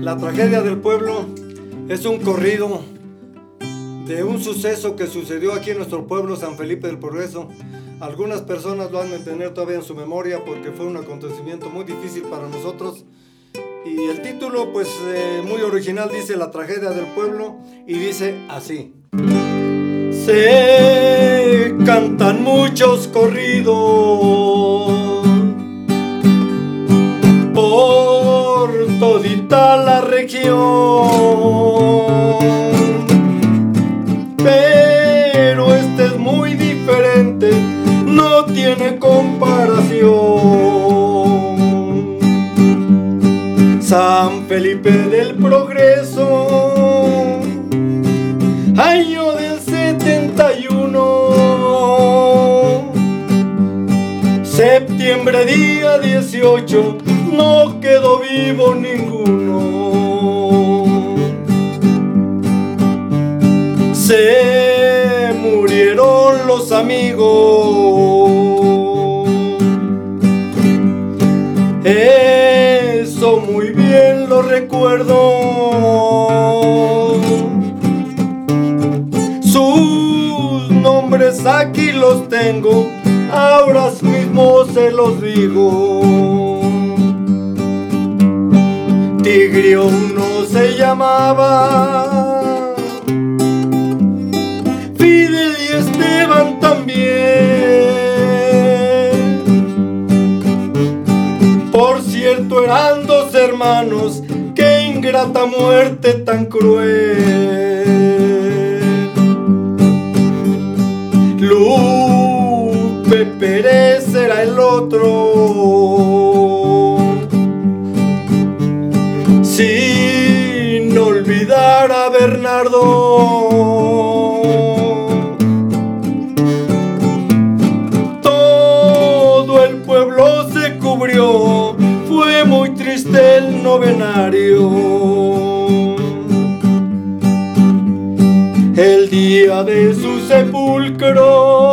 La tragedia del pueblo es un corrido de un suceso que sucedió aquí en nuestro pueblo, San Felipe del Progreso. Algunas personas lo han de tener todavía en su memoria porque fue un acontecimiento muy difícil para nosotros. Y el título, pues eh, muy original, dice La tragedia del pueblo y dice así. Se cantan muchos corridos la región. Pero este es muy diferente, no tiene comparación. San Felipe del Progreso, año del 71, septiembre día 18 no quedó vivo ninguno. Se murieron los amigos. Eso muy bien lo recuerdo. Sus nombres aquí los tengo, ahora mismo se los digo. Tigrio uno se llamaba, Fidel y Esteban también. Por cierto eran dos hermanos, qué ingrata muerte tan cruel. Lupe olvidar a Bernardo. Todo el pueblo se cubrió, fue muy triste el novenario. El día de su sepulcro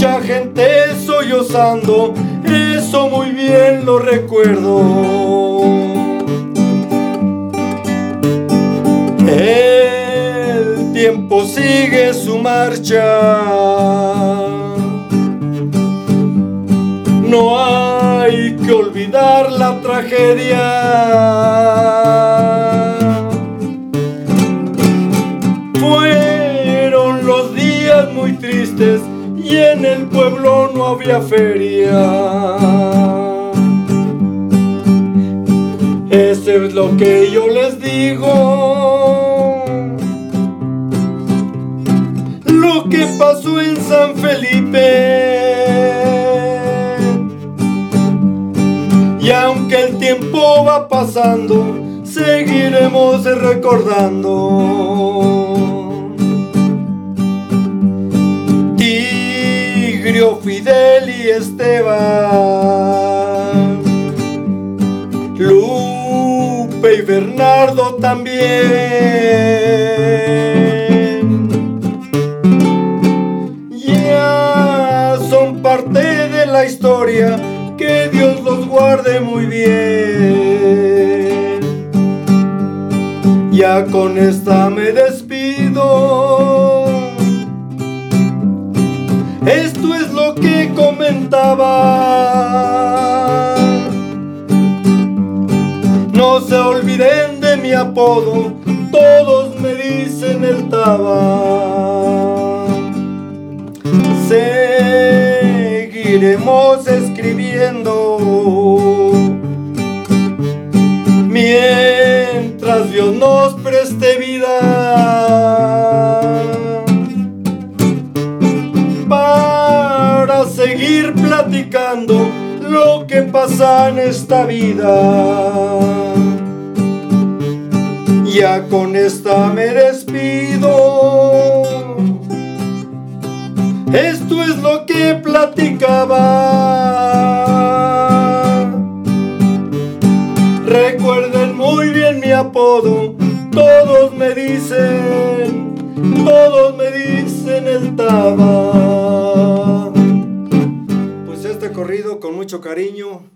Mucha gente sollozando, eso muy bien lo recuerdo. El tiempo sigue su marcha. No hay que olvidar la tragedia. muy tristes y en el pueblo no había feria. Eso es lo que yo les digo. Lo que pasó en San Felipe. Y aunque el tiempo va pasando, seguiremos recordando. Fidel y Esteban, Lupe y Bernardo también. Ya son parte de la historia, que Dios los guarde muy bien. Ya con esta me despido. Que comentaba. No se olviden de mi apodo, todos me dicen el Taba. Seguiremos escribiendo mientras Dios nos preste vida. Lo que pasa en esta vida. Ya con esta me despido. Esto es lo que platicaba. Recuerden muy bien mi apodo. Todos me dicen cariño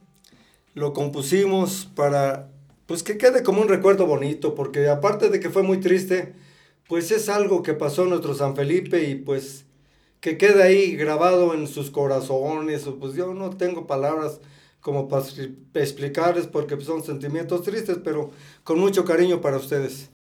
lo compusimos para pues que quede como un recuerdo bonito, porque aparte de que fue muy triste, pues es algo que pasó en nuestro San Felipe y pues que quede ahí grabado en sus corazones, pues yo no tengo palabras como para explicarles porque son sentimientos tristes, pero con mucho cariño para ustedes.